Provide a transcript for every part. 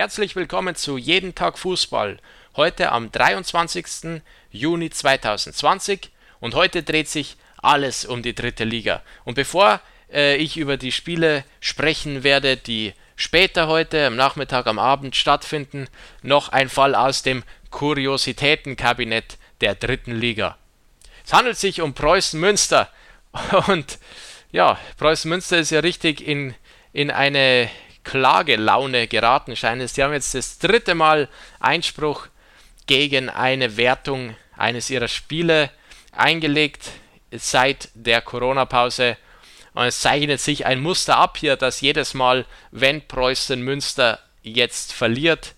Herzlich willkommen zu Jeden Tag Fußball. Heute am 23. Juni 2020 und heute dreht sich alles um die dritte Liga. Und bevor äh, ich über die Spiele sprechen werde, die später heute am Nachmittag, am Abend stattfinden, noch ein Fall aus dem Kuriositätenkabinett der dritten Liga. Es handelt sich um Preußen Münster und ja, Preußen Münster ist ja richtig in, in eine Klagelaune geraten scheint es. Die haben jetzt das dritte Mal Einspruch gegen eine Wertung eines ihrer Spiele eingelegt seit der Corona-Pause. Und es zeichnet sich ein Muster ab hier, dass jedes Mal, wenn Preußen Münster jetzt verliert,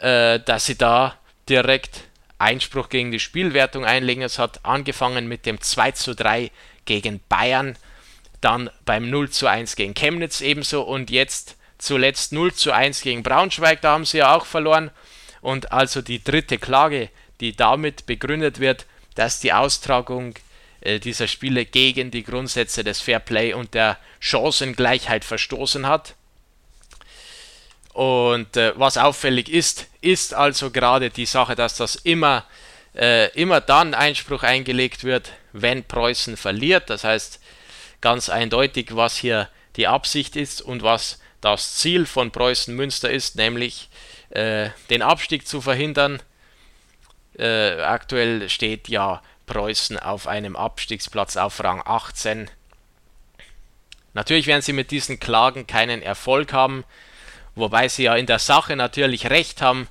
äh, dass sie da direkt Einspruch gegen die Spielwertung einlegen. Es hat angefangen mit dem 2 zu 3 gegen Bayern dann beim 0 zu 1 gegen Chemnitz ebenso und jetzt zuletzt 0 zu 1 gegen Braunschweig, da haben sie ja auch verloren. Und also die dritte Klage, die damit begründet wird, dass die Austragung äh, dieser Spiele gegen die Grundsätze des Fairplay und der Chancengleichheit verstoßen hat. Und äh, was auffällig ist, ist also gerade die Sache, dass das immer, äh, immer dann Einspruch eingelegt wird, wenn Preußen verliert. Das heißt, ganz eindeutig, was hier die Absicht ist und was das Ziel von Preußen Münster ist, nämlich äh, den Abstieg zu verhindern. Äh, aktuell steht ja Preußen auf einem Abstiegsplatz auf Rang 18. Natürlich werden sie mit diesen Klagen keinen Erfolg haben, wobei sie ja in der Sache natürlich recht haben,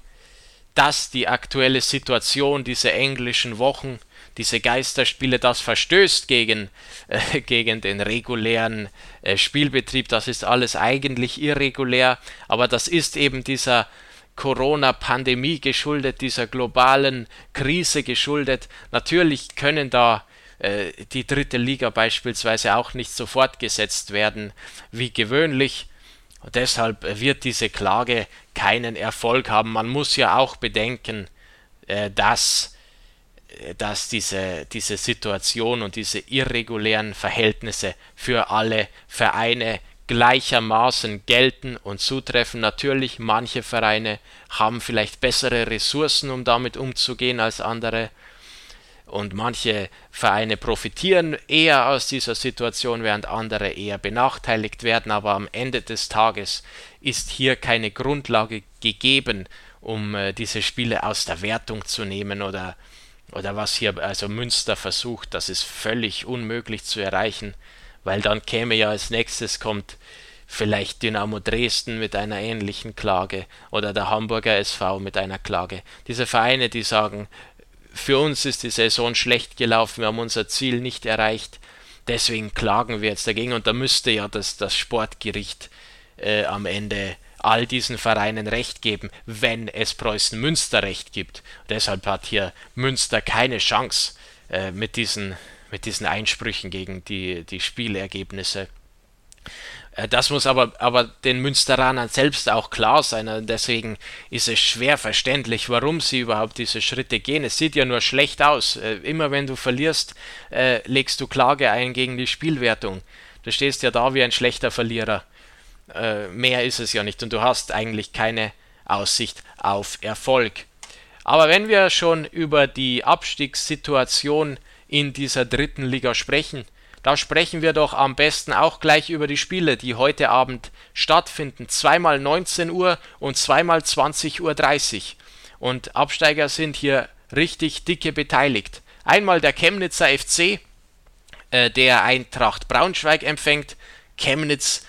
dass die aktuelle Situation, diese englischen Wochen, diese Geisterspiele, das verstößt gegen, äh, gegen den regulären äh, Spielbetrieb. Das ist alles eigentlich irregulär, aber das ist eben dieser Corona-Pandemie geschuldet, dieser globalen Krise geschuldet. Natürlich können da äh, die dritte Liga beispielsweise auch nicht so fortgesetzt werden wie gewöhnlich. Und deshalb wird diese Klage keinen Erfolg haben. Man muss ja auch bedenken, äh, dass dass diese, diese Situation und diese irregulären Verhältnisse für alle Vereine gleichermaßen gelten und zutreffen. Natürlich, manche Vereine haben vielleicht bessere Ressourcen, um damit umzugehen als andere. Und manche Vereine profitieren eher aus dieser Situation, während andere eher benachteiligt werden. Aber am Ende des Tages ist hier keine Grundlage gegeben, um äh, diese Spiele aus der Wertung zu nehmen oder oder was hier also Münster versucht, das ist völlig unmöglich zu erreichen, weil dann käme ja als nächstes kommt vielleicht Dynamo Dresden mit einer ähnlichen Klage oder der Hamburger SV mit einer Klage. Diese Vereine, die sagen, für uns ist die Saison schlecht gelaufen, wir haben unser Ziel nicht erreicht, deswegen klagen wir jetzt dagegen und da müsste ja das, das Sportgericht äh, am Ende all diesen Vereinen Recht geben, wenn es Preußen Münster Recht gibt. deshalb hat hier Münster keine Chance äh, mit, diesen, mit diesen Einsprüchen gegen die, die Spielergebnisse. Äh, das muss aber, aber den Münsteranern selbst auch klar sein. Und deswegen ist es schwer verständlich, warum sie überhaupt diese Schritte gehen. Es sieht ja nur schlecht aus. Äh, immer wenn du verlierst, äh, legst du Klage ein gegen die Spielwertung. Du stehst ja da wie ein schlechter Verlierer. Äh, mehr ist es ja nicht und du hast eigentlich keine Aussicht auf Erfolg. Aber wenn wir schon über die Abstiegssituation in dieser dritten Liga sprechen, da sprechen wir doch am besten auch gleich über die Spiele, die heute Abend stattfinden. Zweimal 19 Uhr und zweimal 20.30 Uhr. Und Absteiger sind hier richtig dicke beteiligt. Einmal der Chemnitzer FC, äh, der Eintracht Braunschweig empfängt. Chemnitz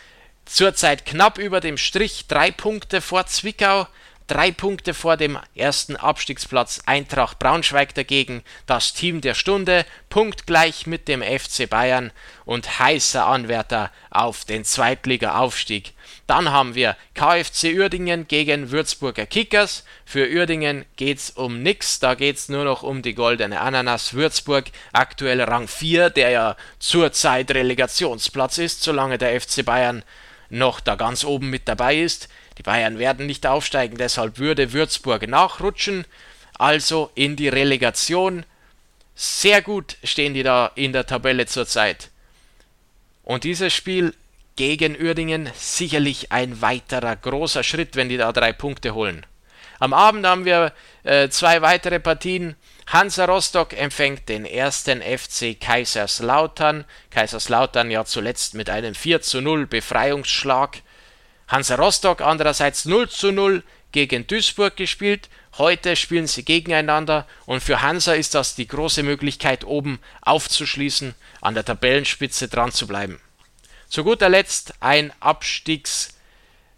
zurzeit knapp über dem Strich, drei Punkte vor Zwickau, drei Punkte vor dem ersten Abstiegsplatz Eintracht Braunschweig dagegen, das Team der Stunde, punktgleich mit dem FC Bayern und heißer Anwärter auf den Zweitliga-Aufstieg. Dann haben wir KFC Uerdingen gegen Würzburger Kickers. Für Uerdingen geht's um nix, da geht's nur noch um die goldene Ananas. Würzburg aktuell Rang 4, der ja zurzeit Relegationsplatz ist, solange der FC Bayern noch da ganz oben mit dabei ist. Die Bayern werden nicht aufsteigen, deshalb würde Würzburg nachrutschen, also in die Relegation. Sehr gut stehen die da in der Tabelle zurzeit. Und dieses Spiel gegen Uerdingen sicherlich ein weiterer großer Schritt, wenn die da drei Punkte holen. Am Abend haben wir äh, zwei weitere Partien. Hansa Rostock empfängt den ersten FC Kaiserslautern. Kaiserslautern ja zuletzt mit einem 4 zu 0 Befreiungsschlag. Hansa Rostock andererseits 0 zu 0 gegen Duisburg gespielt. Heute spielen sie gegeneinander und für Hansa ist das die große Möglichkeit, oben aufzuschließen, an der Tabellenspitze dran zu bleiben. Zu guter Letzt ein Abstiegs-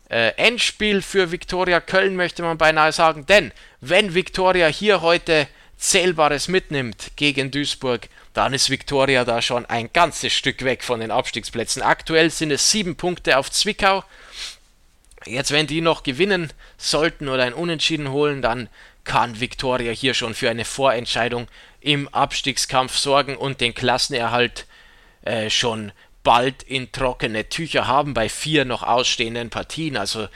äh, Endspiel für Viktoria Köln, möchte man beinahe sagen. Denn wenn Viktoria hier heute Zählbares mitnimmt gegen Duisburg, dann ist Viktoria da schon ein ganzes Stück weg von den Abstiegsplätzen. Aktuell sind es sieben Punkte auf Zwickau. Jetzt, wenn die noch gewinnen sollten oder ein Unentschieden holen, dann kann Viktoria hier schon für eine Vorentscheidung im Abstiegskampf sorgen und den Klassenerhalt äh, schon bald in trockene Tücher haben bei vier noch ausstehenden Partien. Also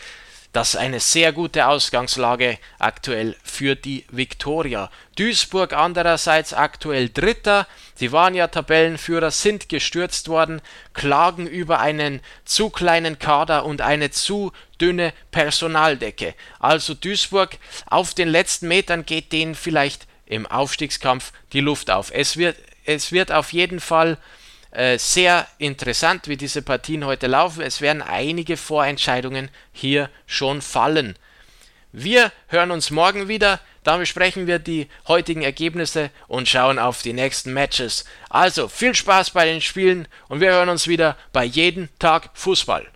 das ist eine sehr gute Ausgangslage aktuell für die Viktoria. Duisburg andererseits aktuell Dritter. Sie waren ja Tabellenführer, sind gestürzt worden, klagen über einen zu kleinen Kader und eine zu dünne Personaldecke. Also Duisburg auf den letzten Metern geht denen vielleicht im Aufstiegskampf die Luft auf. Es wird, es wird auf jeden Fall äh, sehr interessant, wie diese Partien heute laufen. Es werden einige Vorentscheidungen hier schon fallen. Wir hören uns morgen wieder, dann besprechen wir die heutigen Ergebnisse und schauen auf die nächsten Matches. Also viel Spaß bei den Spielen und wir hören uns wieder bei jeden Tag Fußball.